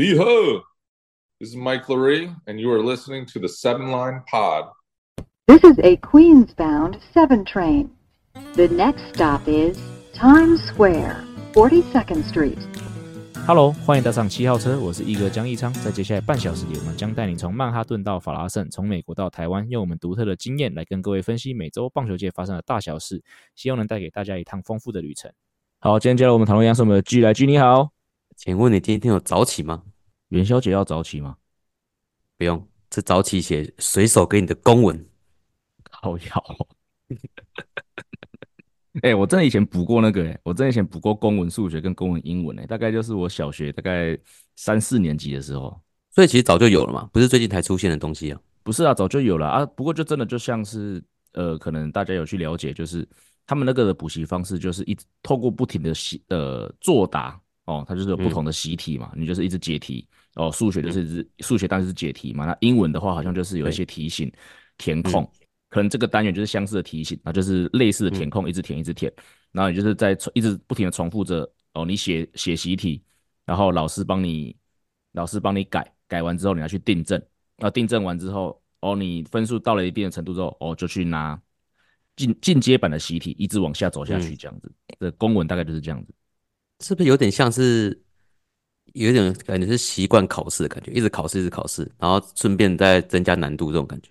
Lee Ho, this is Mike Laree, and you are listening to the Seven Line Pod. This is a Queens-bound 7 train. The next stop is Times Square, 42nd Street. Hello，欢迎搭上七号车，我是一哥江一昌。在接下来半小时里，我们将带你从曼哈顿到法拉盛，从美国到台湾，用我们独特的经验来跟各位分析美洲棒球界发生的大小事，希望能带给大家一趟丰富的旅程。好，今天接下来我们讨论一样是我们的 G 来 G，你好，请问你今天有早起吗？元宵节要早起吗？不用，这早起写随手给你的公文。好要。哎、欸，我真的以前补过那个、欸，哎，我真的以前补过公文、数学跟公文、英文、欸，哎，大概就是我小学大概三四年级的时候，所以其实早就有了嘛，不是最近才出现的东西啊？不是啊，早就有了啊。不过就真的就像是，呃，可能大家有去了解，就是他们那个的补习方式，就是一直透过不停的写呃作答哦，它就是有不同的习题嘛，嗯、你就是一直解题哦，数学就是一数、嗯、学当然是解题嘛，那英文的话好像就是有一些题型填空。嗯可能这个单元就是相似的题型，那就是类似的填空，一直填一直填，嗯、然后你就是在一直不停的重复着哦，你写写习题，然后老师帮你老师帮你改，改完之后你要去订正，那订正完之后哦，你分数到了一定的程度之后哦，就去拿进进阶版的习题，一直往下走下去这样子。这、嗯、公文大概就是这样子，是不是有点像是有点感觉是习惯考试的感觉，一直考试一直考试，然后顺便再增加难度这种感觉。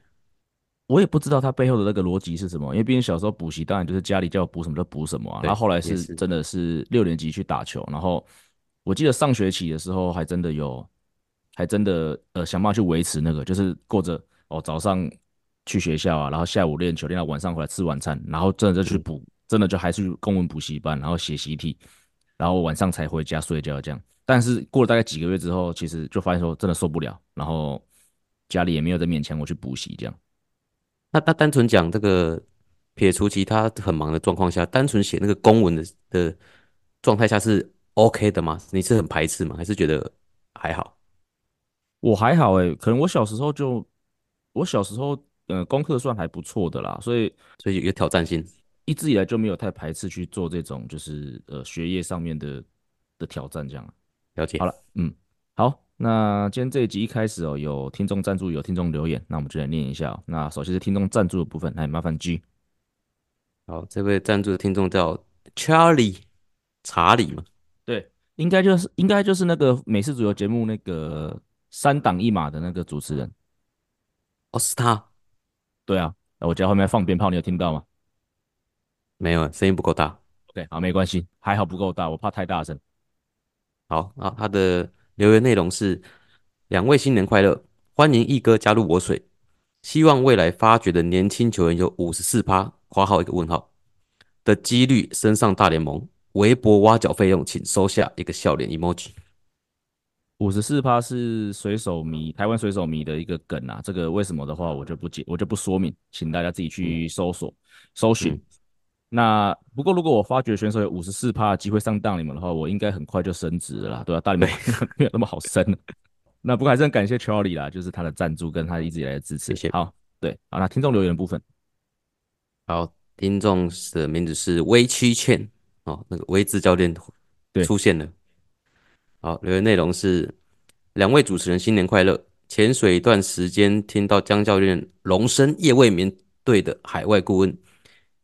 我也不知道他背后的那个逻辑是什么，因为毕竟小时候补习，当然就是家里叫我补什么就补什么啊。然后后来是真的是六年级去打球，然后我记得上学期的时候还真的有，还真的呃想办法去维持那个，就是过着哦早上去学校啊，然后下午练球练到晚上回来吃晚餐，然后真的就去补，真的就还是去公文补习班，然后写习题，然后晚上才回家睡觉这样。但是过了大概几个月之后，其实就发现说真的受不了，然后家里也没有再勉强我去补习这样。那他单纯讲这个，撇除其他很忙的状况下，单纯写那个公文的的状态下是 OK 的吗？你是很排斥吗？还是觉得还好？我还好诶、欸，可能我小时候就，我小时候呃功课算还不错的啦，所以所以有挑战性，一直以来就没有太排斥去做这种就是呃学业上面的的挑战这样。了解。好了，嗯，好。那今天这一集一开始哦，有听众赞助，有听众留言，那我们就来念一下哦。那首先是听众赞助的部分，来麻烦 G。好，这位赞助的听众叫 Charlie 查理嘛？对，应该就是应该就是那个美式足球节目那个三档一码的那个主持人。哦，是他。对啊，我家后面放鞭炮，你有听到吗？没有，声音不够大。OK，好，没关系，还好不够大，我怕太大声。好啊，他的。留言内容是：两位新年快乐，欢迎一哥加入我水，希望未来发掘的年轻球员有五十四趴（括号一个问号）的几率升上大联盟。微博挖角费用请收下一个笑脸 emoji。五十四趴是水手迷，台湾水手迷的一个梗啊，这个为什么的话我就不解，我就不说明，请大家自己去搜索、嗯、搜寻。嗯那不过，如果我发觉选手有五十四趴的机会上当你们的话，我应该很快就升职了啦，对吧、啊？大你们没有那么好升。那不过还是很感谢 Charlie 啦，就是他的赞助跟他一直以来的支持。谢谢。好，对，好，那听众留言的部分，好，听众的名字是微七倩哦，那个微智教练出现了。好，留言内容是：两位主持人新年快乐。潜水一段时间，听到江教练荣升夜未眠队的海外顾问。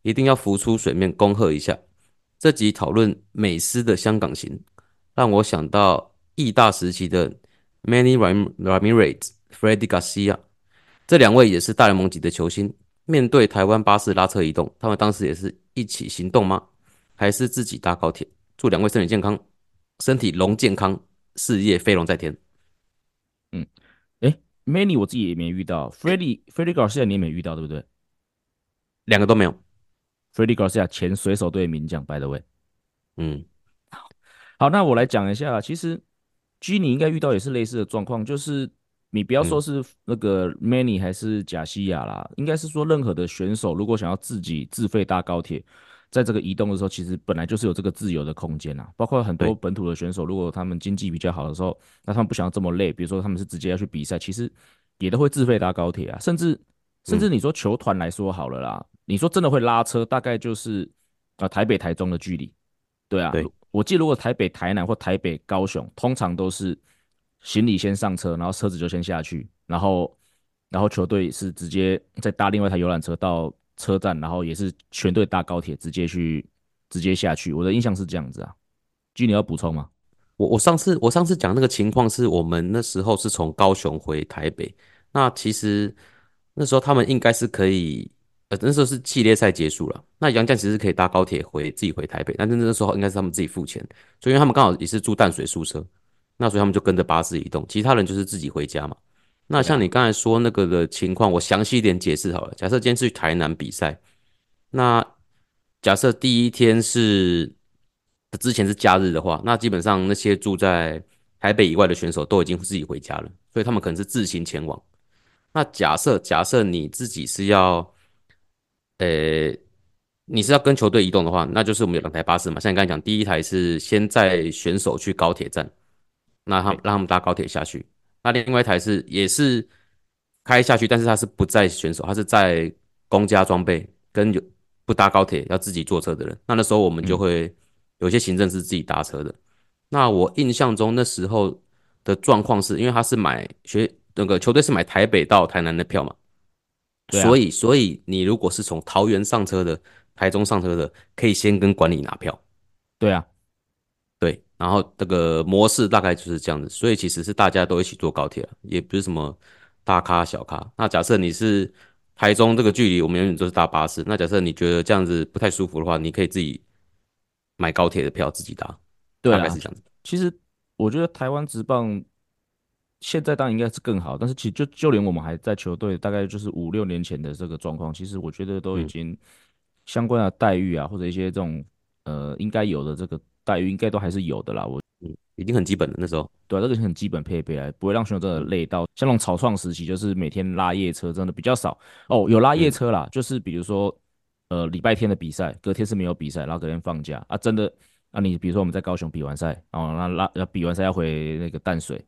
一定要浮出水面恭贺一下！这集讨论美斯的香港行，让我想到义大时期的 Manny Ramirez、Freddie Garcia，这两位也是大联盟级的球星。面对台湾巴士拉车移动，他们当时也是一起行动吗？还是自己搭高铁？祝两位身体健康，身体龙健康，事业飞龙在天。嗯，诶，Manny 我自己也没遇到，Freddie Freddie Garcia 你也没遇到，对不对？两个都没有。Freddie Garcia 前水手队名将，by the way，嗯，好，好，那我来讲一下，其实 G 你应该遇到也是类似的状况，就是你不要说是那个 Manny 还是贾西亚啦，嗯、应该是说任何的选手如果想要自己自费搭高铁，在这个移动的时候，其实本来就是有这个自由的空间啊，包括很多本土的选手，如果他们经济比较好的时候，那他们不想要这么累，比如说他们是直接要去比赛，其实也都会自费搭高铁啊，甚至甚至你说球团来说好了啦。你说真的会拉车，大概就是啊台北台中的距离，对啊，对，我记得如果台北台南或台北高雄，通常都是行李先上车，然后车子就先下去，然后然后球队是直接再搭另外一台游览车到车站，然后也是全队搭高铁直接去直接下去。我的印象是这样子啊，G 你要补充吗？我我上次我上次讲那个情况是我们那时候是从高雄回台北，那其实那时候他们应该是可以，呃那时候是系列赛结束了，那杨绛其实可以搭高铁回自己回台北，但是那时候应该是他们自己付钱，所以因为他们刚好也是住淡水宿舍，那所以他们就跟着巴士移动，其他人就是自己回家嘛。那像你刚才说那个的情况，我详细一点解释好了。假设今天是去台南比赛，那假设第一天是。之前是假日的话，那基本上那些住在台北以外的选手都已经自己回家了，所以他们可能是自行前往。那假设假设你自己是要，呃、欸，你是要跟球队移动的话，那就是我们有两台巴士嘛。像你刚才讲，第一台是先载选手去高铁站，那他让他们搭高铁下去。那另外一台是也是开下去，但是他是不载选手，他是载公家装备跟有不搭高铁要自己坐车的人。那那时候我们就会。嗯有些行政是自己搭车的，那我印象中那时候的状况是因为他是买学那个球队是买台北到台南的票嘛，啊，所以所以你如果是从桃园上车的、台中上车的，可以先跟管理拿票，对啊，对，然后这个模式大概就是这样子，所以其实是大家都一起坐高铁了，也不是什么大咖小咖。那假设你是台中这个距离，我们永远都是搭巴士。那假设你觉得这样子不太舒服的话，你可以自己。买高铁的票自己搭，对啊，大概是这样子。其实我觉得台湾直棒现在当然应该是更好，但是其实就就连我们还在球队，大概就是五六年前的这个状况，其实我觉得都已经相关的待遇啊，或者一些这种呃应该有的这个待遇，应该都还是有的啦。我嗯，已经很基本了那时候，对啊，这个很基本配备啊，不会让选手真的累到。像那种草创时期，就是每天拉夜车，真的比较少哦。有拉夜车啦，就是比如说。呃，礼拜天的比赛，隔天是没有比赛，然后隔天放假啊，真的，那、啊、你比如说我们在高雄比完赛，哦，那拉要比完赛要回那个淡水，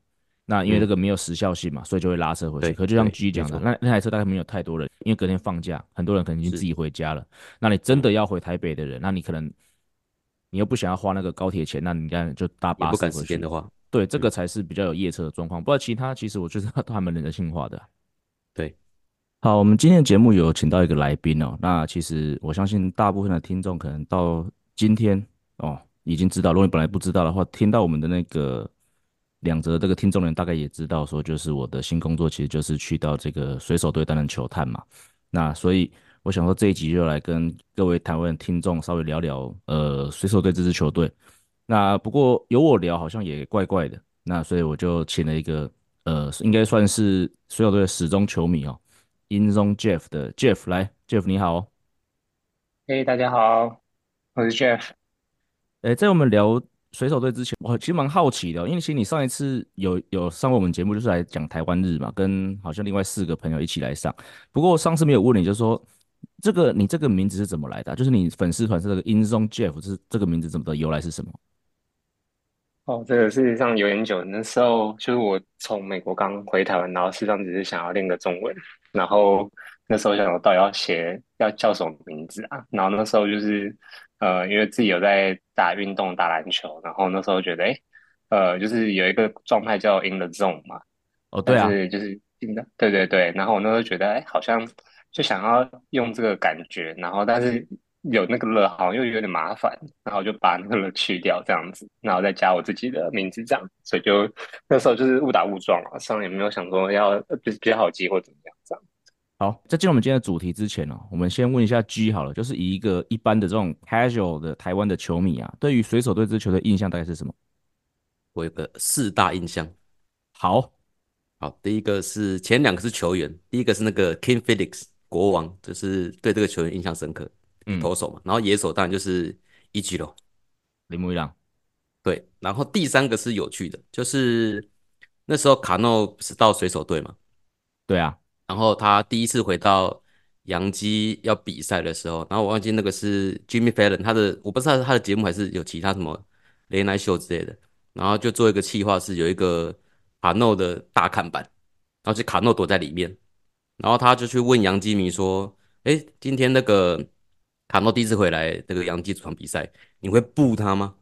那因为这个没有时效性嘛，嗯、所以就会拉车回去。可就像 G 讲的，那那台车大概没有太多人，因为隔天放假，很多人可能已经自己回家了。那你真的要回台北的人，那你可能你又不想要花那个高铁钱，那你看就搭巴士回去。的话，对，这个才是比较有夜车的状况。不过其他其实我觉得都还蛮人性化的。对。好，我们今天的节目有请到一个来宾哦。那其实我相信大部分的听众可能到今天哦已经知道，如果你本来不知道的话，听到我们的那个两则这个听众人大概也知道说，就是我的新工作其实就是去到这个水手队担任球探嘛。那所以我想说这一集就来跟各位台湾听众稍微聊聊呃水手队这支球队。那不过由我聊好像也怪怪的，那所以我就请了一个呃应该算是水手队的始终球迷哦。InZone Jeff 的 Jeff 来，Jeff 你好，嘿，大家好，我是 Jeff。哎、欸，在我们聊水手队之前，我其实蛮好奇的，因为其实你上一次有有上过我们节目，就是来讲台湾日嘛，跟好像另外四个朋友一起来上。不过上次没有问你，就是说这个你这个名字是怎么来的？就是你粉丝团是这个 InZone Jeff，是这个名字怎么的由来是什么？哦，这个事实上有点久，那时候就是我从美国刚回台湾，然后事实上只是想要练个中文。然后那时候想，我到底要写要叫什么名字啊？然后那时候就是呃，因为自己有在打运动、打篮球，然后那时候觉得，哎，呃，就是有一个状态叫 In the Zone 嘛。哦，对啊，是就是对对对。然后我那时候觉得，哎，好像就想要用这个感觉，然后但是有那个乐好像又有点麻烦，然后就把那个乐去掉这样子，然后再加我自己的名字这样，所以就那时候就是误打误撞啊，上也没有想说要就是比较好记或怎么样这样。好，在进入我们今天的主题之前呢、哦，我们先问一下 G 好了，就是以一个一般的这种 casual 的台湾的球迷啊，对于水手队这支球队印象大概是什么？我有个四大印象。好，好，第一个是前两个是球员，第一个是那个 King Felix 国王，就是对这个球员印象深刻，嗯，投手嘛，然后野手当然就是一级咯，铃木一朗，对，然后第三个是有趣的，就是那时候卡诺不是到水手队嘛，对啊。然后他第一次回到洋基要比赛的时候，然后我忘记那个是 Jimmy Fallon，他的我不知道是他的节目还是有其他什么 Late Night Show 之类的，然后就做一个企划，是有一个卡诺的大看板，然后就卡诺躲在里面，然后他就去问杨基迷说：“哎，今天那个卡诺第一次回来这个洋基主场比赛，你会布他吗？”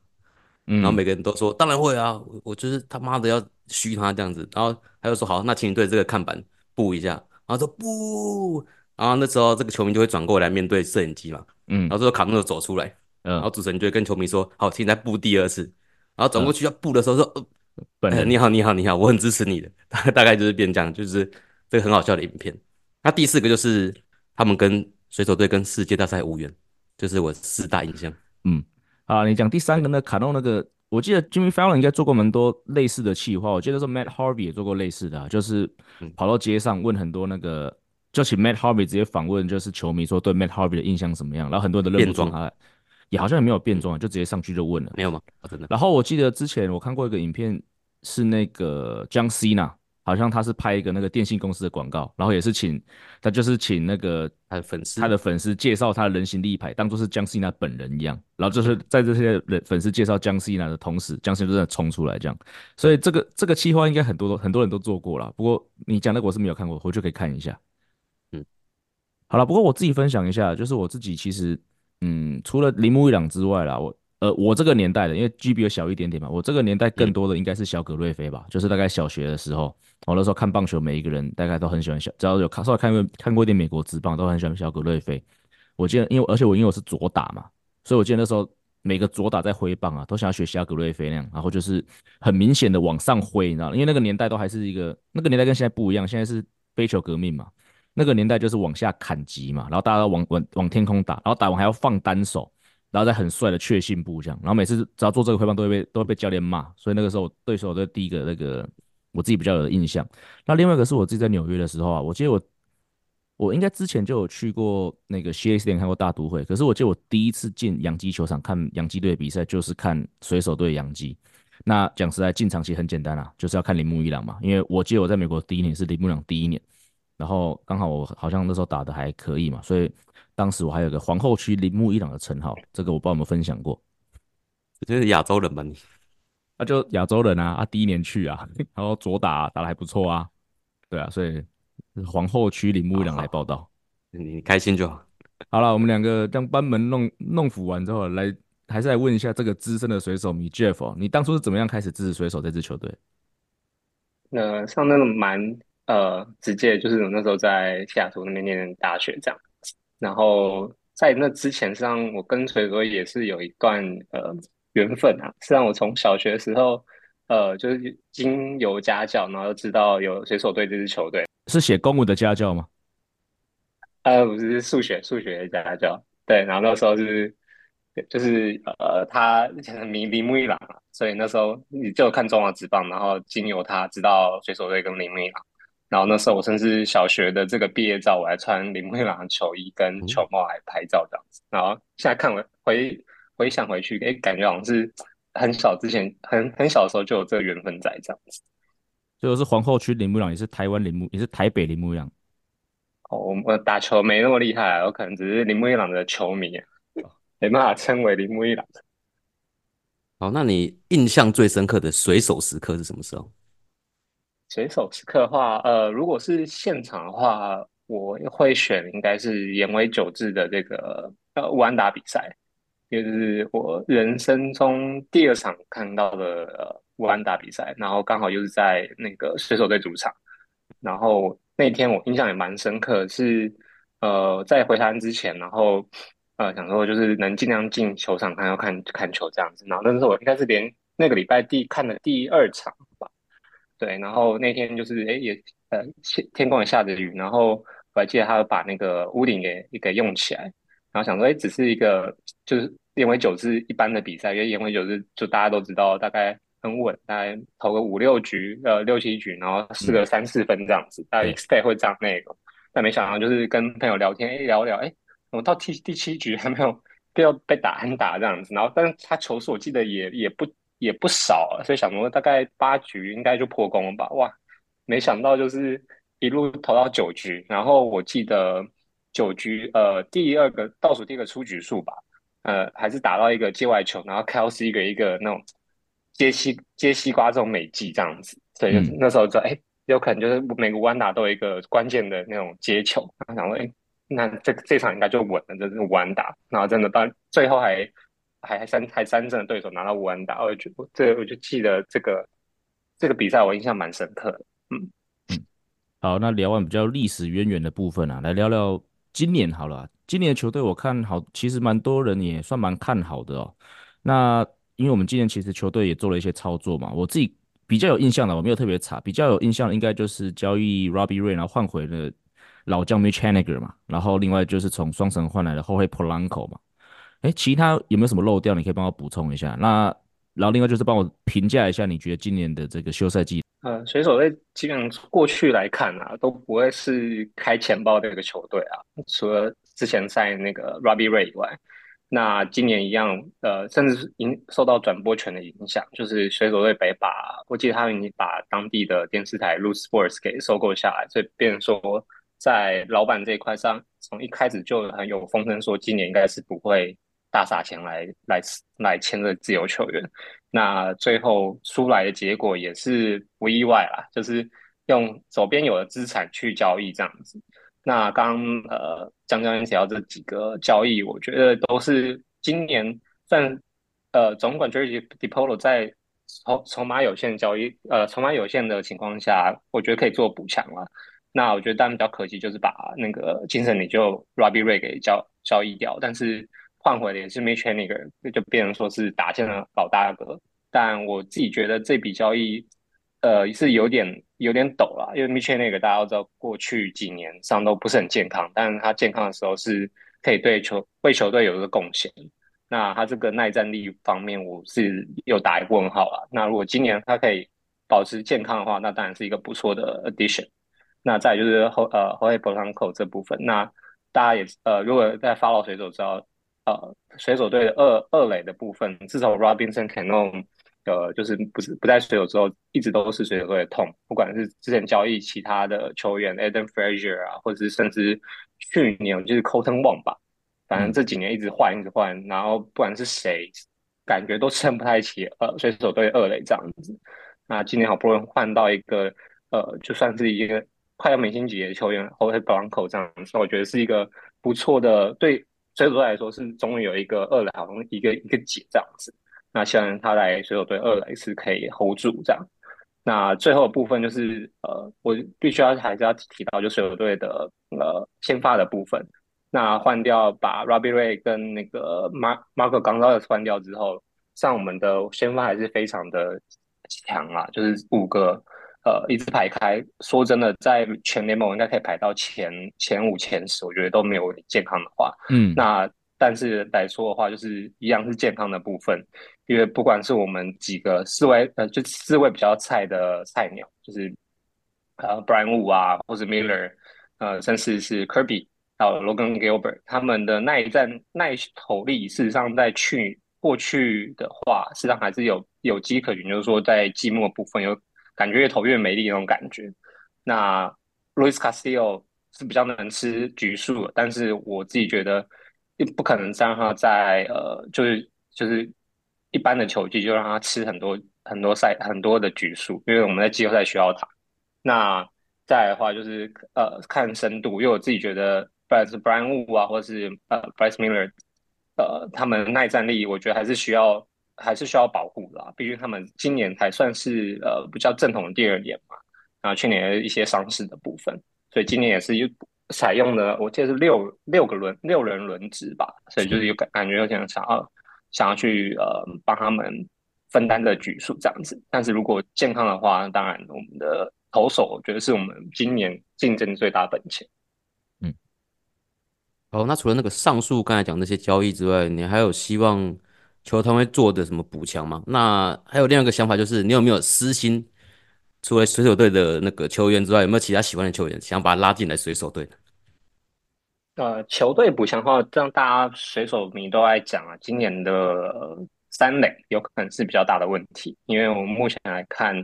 嗯，然后每个人都说：“当然会啊，我我就是他妈的要虚他这样子，然后他就说好，那请你对这个看板布一下，然后说不，然后那时候这个球迷就会转过来面对摄影机嘛，嗯，然后这个卡诺就走出来，嗯，然后主持人就会跟球迷说好，请你再布第二次，然后转过去要布的时候说，呃，本人。你好你好你好，我很支持你的，大大概就是变这样，就是这个很好笑的影片。那第四个就是他们跟水手队跟世界大赛无缘，就是我四大印象，嗯。啊，你讲第三个那卡诺那个，我记得 Jimmy Fallon 应该做过蛮多类似的企划，我记得说 Matt Harvey 也做过类似的，啊，就是跑到街上问很多那个，嗯、就请 Matt Harvey 直接访问，就是球迷说对 Matt Harvey 的印象怎么样，然后很多人都认不出他，也好像也没有变装，就直接上去就问了，没有吗？真的。然后我记得之前我看过一个影片，是那个 John Cena。好像他是拍一个那个电信公司的广告，然后也是请他就是请那个他的粉丝他的粉丝介绍他的人形立牌，当做是江西娜本人一样，然后就是 在这些人粉丝介绍江西娜的同时，江西娜就在冲出来这样，所以这个这个企划应该很多很多人都做过了，不过你讲那个我是没有看过，回去可以看一下。嗯，好了，不过我自己分享一下，就是我自己其实嗯，除了铃木一朗之外啦，我。呃，我这个年代的，因为 G 比我小一点点嘛，我这个年代更多的应该是小葛瑞菲吧，嗯、就是大概小学的时候，我那时候看棒球，每一个人大概都很喜欢小，只要有看稍微看过看过一点美国职棒，都很喜欢小葛瑞菲。我记得，因为而且我因为我是左打嘛，所以我记得那时候每个左打在挥棒啊，都想要学小葛瑞菲那样，然后就是很明显的往上挥，你知道，因为那个年代都还是一个那个年代跟现在不一样，现在是飞球革命嘛，那个年代就是往下砍击嘛，然后大家都往往往天空打，然后打完还要放单手。然后再很帅的确信步这样，然后每次只要做这个挥棒都会被都会被教练骂，所以那个时候对手的第一个那个我自己比较有印象。那另外一个是我自己在纽约的时候啊，我记得我我应该之前就有去过那个 CS 店看过大都会，可是我记得我第一次进洋基球场看洋基队的比赛就是看水手队洋基。那讲实在进场其实很简单啊，就是要看铃木一朗嘛，因为我记得我在美国第一年是铃木一朗第一年，然后刚好我好像那时候打的还可以嘛，所以。当时我还有个皇后区铃木一朗的称号，这个我不知道有没有分享过。这是亚洲人吧你？那、啊、就亚洲人啊，啊，第一年去啊，然后左打、啊、打的还不错啊，对啊，所以皇后区铃木一朗来报道，你开心就好。好了，我们两个将班门弄弄斧完之后，来还是来问一下这个资深的水手米 Jeff，、哦、你当初是怎么样开始支持水手这支球队？那像那个蛮呃直接，就是我那时候在西雅图那边念大学这样。然后在那之前，实际上我跟锤哥也是有一段呃缘分啊。实际上我从小学的时候，呃，就是经由家教，然后知道有水手队这支球队。是写公文的家教吗？呃，不是，是数学数学的家教。对，然后那时候是就是呃，他很迷铃木一郎嘛，所以那时候你就看中华职棒，然后经由他知道水手队跟铃木一朗。然后那时候我甚至小学的这个毕业照，我还穿铃木一朗的球衣跟球帽来拍照这样子。然后现在看回回回想回去，哎，感觉好像是很小之前很很小的时候就有这个缘分在这样子。就是皇后区铃木一朗，也是台湾铃木，也是台北铃木一朗。哦，我我打球没那么厉害，我可能只是铃木一朗的球迷，没办法称为铃木一朗。好，那你印象最深刻的水手时刻是什么时候？水手时刻的话，呃，如果是现场的话，我会选应该是岩尾久志的这个呃乌安打比赛，就是我人生中第二场看到的呃无安打比赛，然后刚好又是在那个水手队主场，然后那天我印象也蛮深刻，是呃在回台湾之前，然后呃想说就是能尽量进球场看要看看球这样子，然后那时候我应该是连那个礼拜第看的第二场。对，然后那天就是哎也呃天空也下着雨，然后我还记得他把那个屋顶给给用起来，然后想说哎只是一个就是岩尾久志一般的比赛，因为烟尾久志就大家都知道大概很稳，大概投个五六局呃六七局，然后四个三四分这样子，嗯、大概 expect 会这样那个，但没想到就是跟朋友聊天哎聊聊哎，我们到第第七局还没有被要被打安打这样子，然后但是他球数我记得也也不。也不少，所以想说大概八局应该就破功了吧？哇，没想到就是一路投到九局，然后我记得九局呃第二个倒数第一个出局数吧，呃还是打到一个界外球，然后 Kelsey 一个一个那种接西接西瓜这种美技这样子，所以就那时候就哎、嗯、有可能就是每个弯打都有一个关键的那种接球，然后想说哎那这这场应该就稳了，这是弯打，然后真的到最后还。还还三还三胜的对手拿到五安打，我就这我就记得这个这个比赛我印象蛮深刻的。嗯嗯，好，那聊完比较历史渊源的部分啊，来聊聊今年好了。今年的球队我看好，其实蛮多人也算蛮看好的哦。那因为我们今年其实球队也做了一些操作嘛，我自己比较有印象的，我没有特别查，比较有印象的应该就是交易 Robbie Ray，然后换回了老将 Mitch Haniger 嘛，然后另外就是从双城换来的后卫 Polanco 嘛。哎，其他有没有什么漏掉？你可以帮我补充一下。那然后另外就是帮我评价一下，你觉得今年的这个休赛季？呃，水手队基本上过去来看啊，都不会是开钱包的一个球队啊，除了之前在那个 Robbie Ray 以外。那今年一样，呃，甚至是影受到转播权的影响，就是水手队北把，我记得他们已经把当地的电视台 Loose Sports 给收购下来，所以变成说在老板这一块上，从一开始就很有风声说今年应该是不会大撒钱来来来签这自由球员。那最后出来的结果也是不意外啦，就是用手边有的资产去交易这样子。那刚呃，江教练提到这几个交易，我觉得都是今年算呃总管 Jerry Dipoto 在筹筹码有限交易，呃筹码有限的情况下，我觉得可以做补强了。那我觉得当然比较可惜，就是把那个精神领袖 Robbie Ray 给交交易掉，但是换回的也是 Mitch Haniger，就变成说是打进了老大哥。但我自己觉得这笔交易。呃，是有点有点陡了，因为 Mitchell 那个大家都知道，过去几年上都不是很健康，但是他健康的时候是可以对球为球队有一个贡献。那他这个耐战力方面，我是有打一个问号了。那如果今年他可以保持健康的话，那当然是一个不错的 addition。那再就是后呃后卫 Polanco 这部分，那大家也呃如果在 follow 水手知道，呃水手队的二二垒的部分，自从 Robinson Cano。呃，就是不是不在水手之后，一直都是水手队的痛。不管是之前交易其他的球员，Adam Frazier 啊，或者是甚至去年就是 Colton Wong 吧，反正这几年一直换，一直换，然后不管是谁，感觉都撑不太起。呃，水手队二垒这样子。那今年好不容易换到一个，呃，就算是一个快要明星级的球员，Jose Blanco 这样子，我觉得是一个不错的，对水手队来说是终于有一个二垒，好像一个一个解这样子。那希望他来水手队二垒是可以 hold 住这样。那最后的部分就是呃，我必须要还是要提到，就水手队的呃先发的部分。那换掉把 Robbie Ray 跟那个 Mark Marco Gonzalez 换掉之后，像我们的先发还是非常的强啊，就是五个呃一直排开。说真的，在全联盟应该可以排到前前五、前十，我觉得都没有健康的话，嗯，那。但是来说的话，就是一样是健康的部分，因为不管是我们几个四位呃，就四位比较菜的菜鸟，就是呃，Brian Woo 啊，或者 Miller，呃，甚至是 Kirby 还有 Logan Gilbert，他们的耐战耐投力，事实上在去过去的话，事实上还是有有机可循，就是说在季末部分有感觉越投越没力那种感觉。那 Luis Castillo 是比较能吃局数，但是我自己觉得。不可能让他在呃，就是就是一般的球季就让他吃很多很多赛很多的局数，因为我们在季后赛需要他。那再来的话就是呃看深度，因为我自己觉得，不管是 Brian Woo 啊，或者是呃 Bryce Miller，呃他们耐战力，我觉得还是需要还是需要保护的啊。毕竟他们今年还算是呃比较正统的第二年嘛，然后去年的一些伤势的部分，所以今年也是又。采用了我记得是六六个轮六人轮值吧，所以就是有感感觉有点想要想要去呃帮他们分担的局数这样子。但是如果健康的话，当然我们的投手我觉得是我们今年竞争最大本钱。嗯，好，那除了那个上述刚才讲那些交易之外，你还有希望球团会做的什么补强吗？那还有另外一个想法就是，你有没有私心？除了水手队的那个球员之外，有没有其他喜欢的球员想把他拉进来水手队？呃，球队补强的话，让大家水手迷都爱讲啊。今年的、三垒有可能是比较大的问题，因为我们目前来看，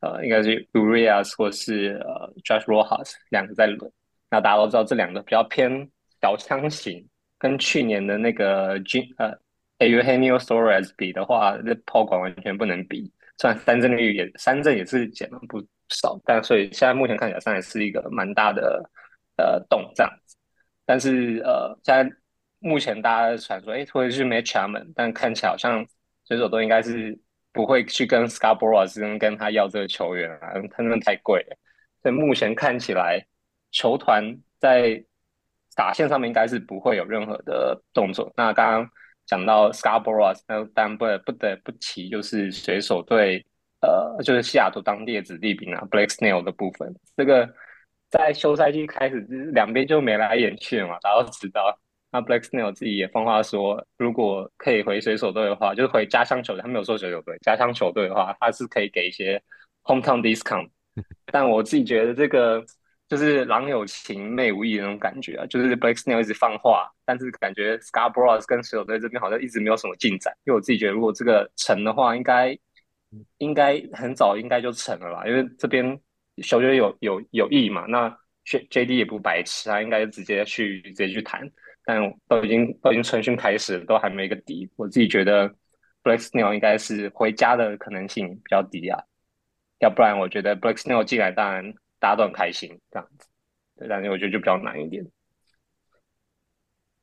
呃，应该是 Urias 或是呃 Josh Rojas 两个在轮。那大家都知道，这两个比较偏小枪型，跟去年的那个 G 呃 Eugenio Suarez 比的话，那炮管完全不能比。虽然三振率也三振也是减了不少，但所以现在目前看起来上也是一个蛮大的呃洞这样子。但是呃，现在目前大家传说哎会是 Match a m a n 但看起来好像水手都应该是不会去跟 Scarborough 跟跟他要这个球员啊，他那太贵了。所以目前看起来，球团在打线上面应该是不会有任何的动作。那刚刚讲到 Scarborough，那当然不得不得不提就是水手队，呃，就是西雅图当地的子弟兵啊，Blake Snell 的部分。这个在休赛季开始，两边就眉来眼去嘛，大家都知道。那 Blake Snell 自己也放话说，如果可以回水手队的话，就是回家乡球队，他没有说水手队，家乡球队的话，他是可以给一些 hometown discount。但我自己觉得这个就是郎有情妹无意的那种感觉啊，就是 Blake Snell 一直放话，但是感觉 Scarborough 跟水手队这边好像一直没有什么进展。因为我自己觉得，如果这个成的话，应该应该很早应该就成了吧，因为这边小队有有有意嘛，那 J J D 也不白痴，他应该直接去直接去谈。但都已经都已经春训开始了，都还没一个底。我自己觉得 Blake Snell 应该是回家的可能性比较低啊，要不然我觉得 Blake Snell 进来，当然大家都很开心这样子。对，但是我觉得就比较难一点。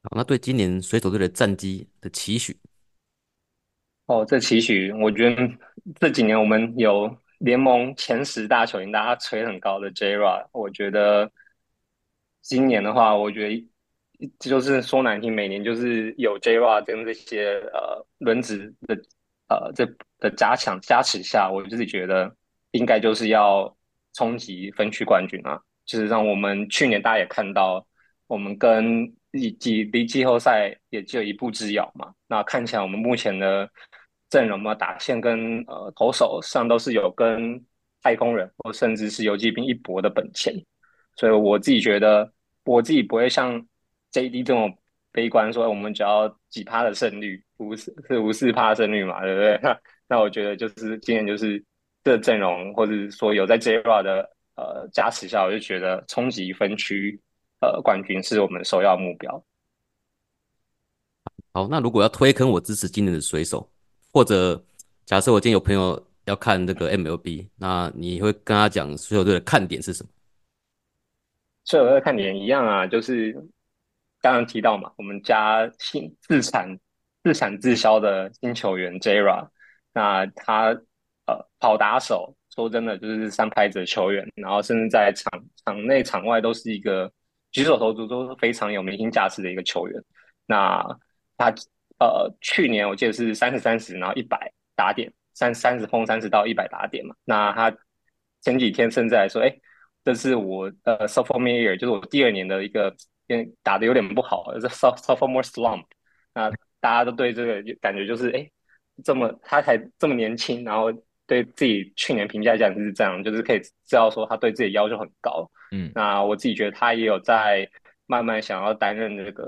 好，那对今年水手队的战绩的期许？哦，这期许，我觉得这几年我们有联盟前十大球员，大家吹很高的 J-Rod，我觉得今年的话，我觉得。就是说难听，每年就是有 J-Rod 跟这些呃轮值的呃这的加强加持下，我自己觉得应该就是要冲击分区冠军啊。就是让我们去年大家也看到，我们跟季季离季后赛也就一步之遥嘛。那看起来我们目前的阵容嘛，打线跟呃投手上都是有跟太空人或甚至是游击兵一搏的本钱，所以我自己觉得我自己不会像。JD 这么悲观，说我们只要几趴的胜率，五四是五四趴胜率嘛，对不对？那我觉得就是今年就是这阵容，或者说有在 J-Rod 的呃加持下，我就觉得冲击分区呃冠军是我们首要目标。好，那如果要推坑我支持今年的水手，或者假设我今天有朋友要看这个 MLB，那你会跟他讲水手队的看点是什么？水手队的看点一样啊，就是。刚刚提到嘛，我们家新自产自产自销的新球员 J-Rod，那他呃跑打手，说真的就是三拍子的球员，然后甚至在场场内场外都是一个举手投足都是非常有明星价值的一个球员。那他呃去年我记得是三十三十，然后一百打点，三三十轰三十到一百打点嘛。那他前几天甚至还说，哎，这是我呃 sophomore year，就是我第二年的一个。打得有点不好，是 sophomore slump。那大家都对这个感觉就是，哎，这么他才这么年轻，然后对自己去年评价讲就是这样，就是可以知道说他对自己要求很高。嗯，那我自己觉得他也有在慢慢想要担任这个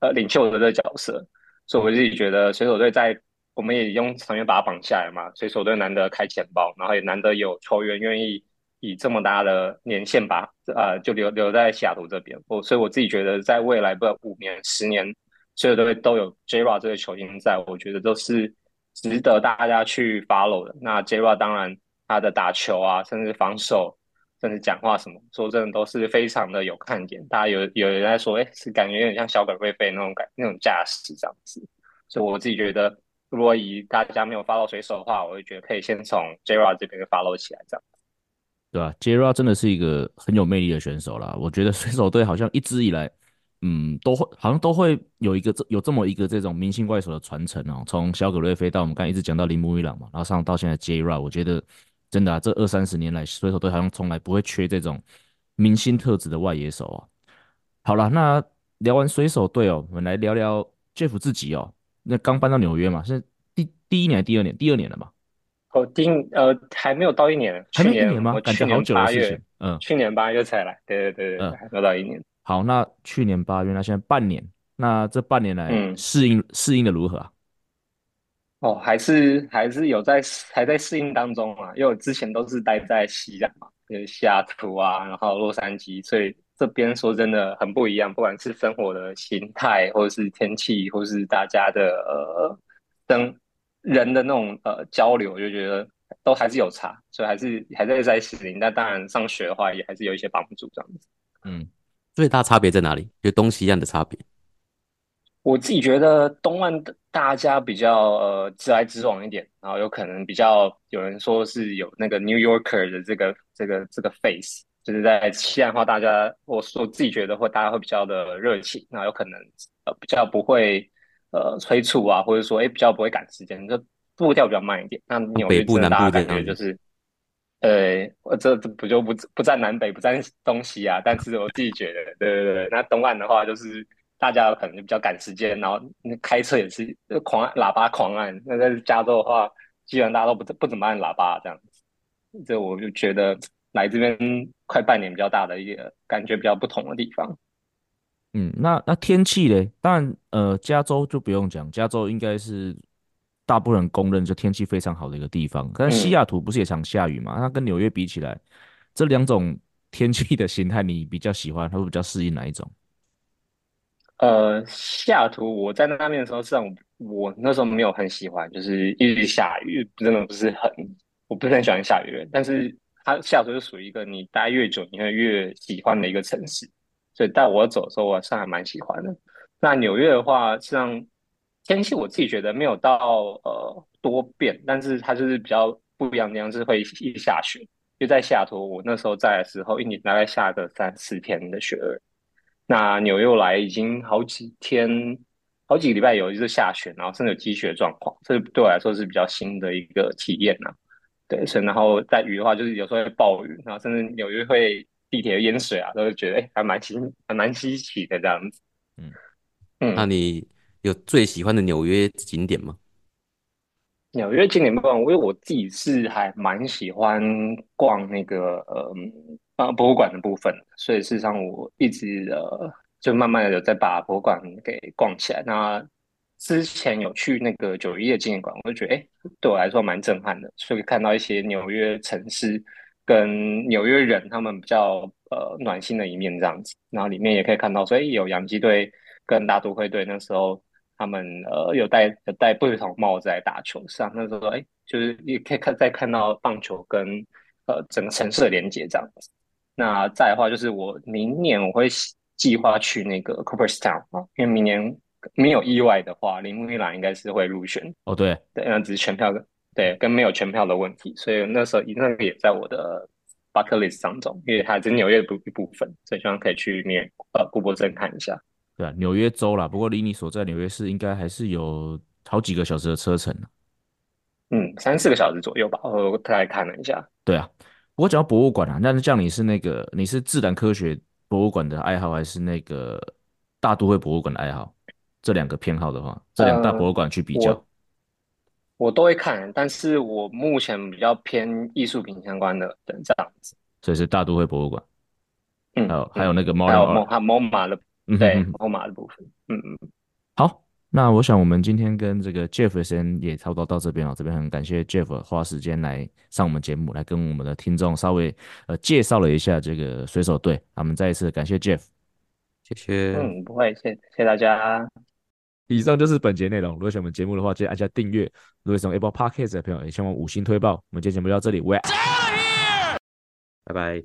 呃呃领袖的这个角色，所以我自己觉得水手队在我们也用长约把他绑下来嘛，水手队难得开钱包，然后也难得有球员愿意。以这么大的年限吧，呃，就留留在西雅图这边。我所以我自己觉得，在未来的五年、十年，所有都都有 J-Rod 这个球星在，我觉得都是值得大家去 follow 的。那 Jira 当然他的打球啊，甚至防守，甚至讲话什么，说真的都是非常的有看点。大家有有人在说，哎，是感觉有点像小葛瑞菲那种感那种架势这样子。所以我自己觉得，如果以大家没有 follow 水手的话，我会觉得可以先从 Jira 这边 follow 起来这样。对啊 j i r a 真的是一个很有魅力的选手啦。我觉得水手队好像一直以来，嗯，都会好像都会有一个这有这么一个这种明星怪手的传承哦。从小葛瑞飞到我们刚才一直讲到铃木一朗嘛，然后上到现在 J-Rod，我觉得真的啊，这二三十年来水手队好像从来不会缺这种明星特质的外野手啊。好了，那聊完水手队哦，我们来聊聊 Jeff 自己哦。那刚搬到纽约嘛，是第第一年还第二年？第二年了嘛。哦，第呃还没有到一年，去年还没一年吗？我去年八月，嗯，去年八月才来，对对对对，嗯，还没有到一年。好，那去年八月，那现在半年，那这半年来适应适、嗯、应的如何啊？哦，还是还是有在还在适应当中啊，因为我之前都是待在西岸嘛，就是西雅图啊，然后洛杉矶，所以这边说真的很不一样，不管是生活的形态，或者是天气，或是大家的呃灯。人的那种呃交流，我就觉得都还是有差，所以还是还在在适应。但当然上学的话，也还是有一些帮助这样子。嗯，最大差别在哪里？就东西岸的差别。我自己觉得东岸大家比较呃直来直往一点，然后有可能比较有人说是有那个 New Yorker 的这个这个这个 face，就是在西岸的话，大家我我自己觉得会大家会比较的热情，然后有可能呃比较不会呃催促啊，或者说哎比较不会赶时间，就步调比较慢一点。那纽约真的大家感觉就是。呃，我这这不就不不占南北，不占东西啊？但是我自己觉得，对对对。那东岸的话，就是大家可能比较赶时间，然后开车也是狂按喇叭狂按。那在加州的话，基本上大家都不不怎么按喇叭这样子。这我就觉得来这边快半年比较大的一个感觉比较不同的地方。嗯，那那天气嘞？当然，呃，加州就不用讲，加州应该是。大部分人公认就天气非常好的一个地方，但是西雅图不是也常下雨嘛？它跟纽约比起来，这两种天气的形态，你比较喜欢，它会比较适应哪一种？呃，西雅图我在那边的时候，实际上我那时候没有很喜欢，就是一直下雨，真的不是很，我不是很喜欢下雨。但是它西雅图是属于一个你待越久，你会越喜欢的一个城市，所以带我走的时候，我算还蛮喜欢的。那纽约的话，实际上。天气我自己觉得没有到呃多变，但是它就是比较不一样的地方，是会一直下雪。就在西雅图，我那时候在的时候，一年大概下个三四天的雪。那纽约来已经好几天，好几个礼拜有一次下雪，然后甚至有积雪状况，这对我来说是比较新的一个体验呐。对，所以然后在雨的话，就是有时候会暴雨，然后甚至纽约会地铁淹水啊，都会觉得哎还蛮新，还蛮稀奇的这样子。嗯嗯，那你？有最喜欢的纽约景点吗？纽约景点不逛，因为我自己是还蛮喜欢逛那个呃啊博物馆的部分，所以事实上我一直呃就慢慢的有在把博物馆给逛起来。那之前有去那个九一一纪念馆，我就觉得哎对我来说蛮震撼的，所以看到一些纽约城市跟纽约人他们比较呃暖心的一面这样子，然后里面也可以看到，所以有洋基队跟大都会队那时候。他们呃有戴有戴不同帽子来打球，上那时候哎，就是也可以看再看到棒球跟呃整个城市的连接这样子。那再的话就是我明年我会计划去那个 Cooperstown 啊，因为明年没有意外的话，铃木一朗应该是会入选。哦，对对，那只是全票的对，跟没有全票的问题，所以那时候那个也在我的 bucket list 当中，因为它是纽约的一部分，所以希望可以去面呃古柏镇看一下。对啊，纽约州啦，不过离你所在纽约市应该还是有好几个小时的车程呢。嗯，三四个小时左右吧。我大概看了一下。对啊，不过讲到博物馆啊，那这样你是那个你是自然科学博物馆的爱好，还是那个大都会博物馆的爱好？这两个偏好的话，这两大博物馆去比较，呃我，我都会看，但是我目前比较偏艺术品相关的等这样子。所以是大都会博物馆。嗯，还有还有那个猫，还有蒙哈蒙马的。嗯，对，欧马的部分，嗯嗯，好，那我想我们今天跟这个 Jeff 先也差不多到这边了，这边很感谢 Jeff 花时间来上我们节目，来跟我们的听众稍微呃介绍了一下这个水手队，那我们再一次感谢 Jeff，谢谢，嗯，不会，谢谢大家。以上就是本节内容，如果喜欢我们节目的话，记得按下订阅，如果喜欢 Apple Podcast 的朋友，也希望五星推爆。我们今天节目就到这里，We're out of here，拜拜。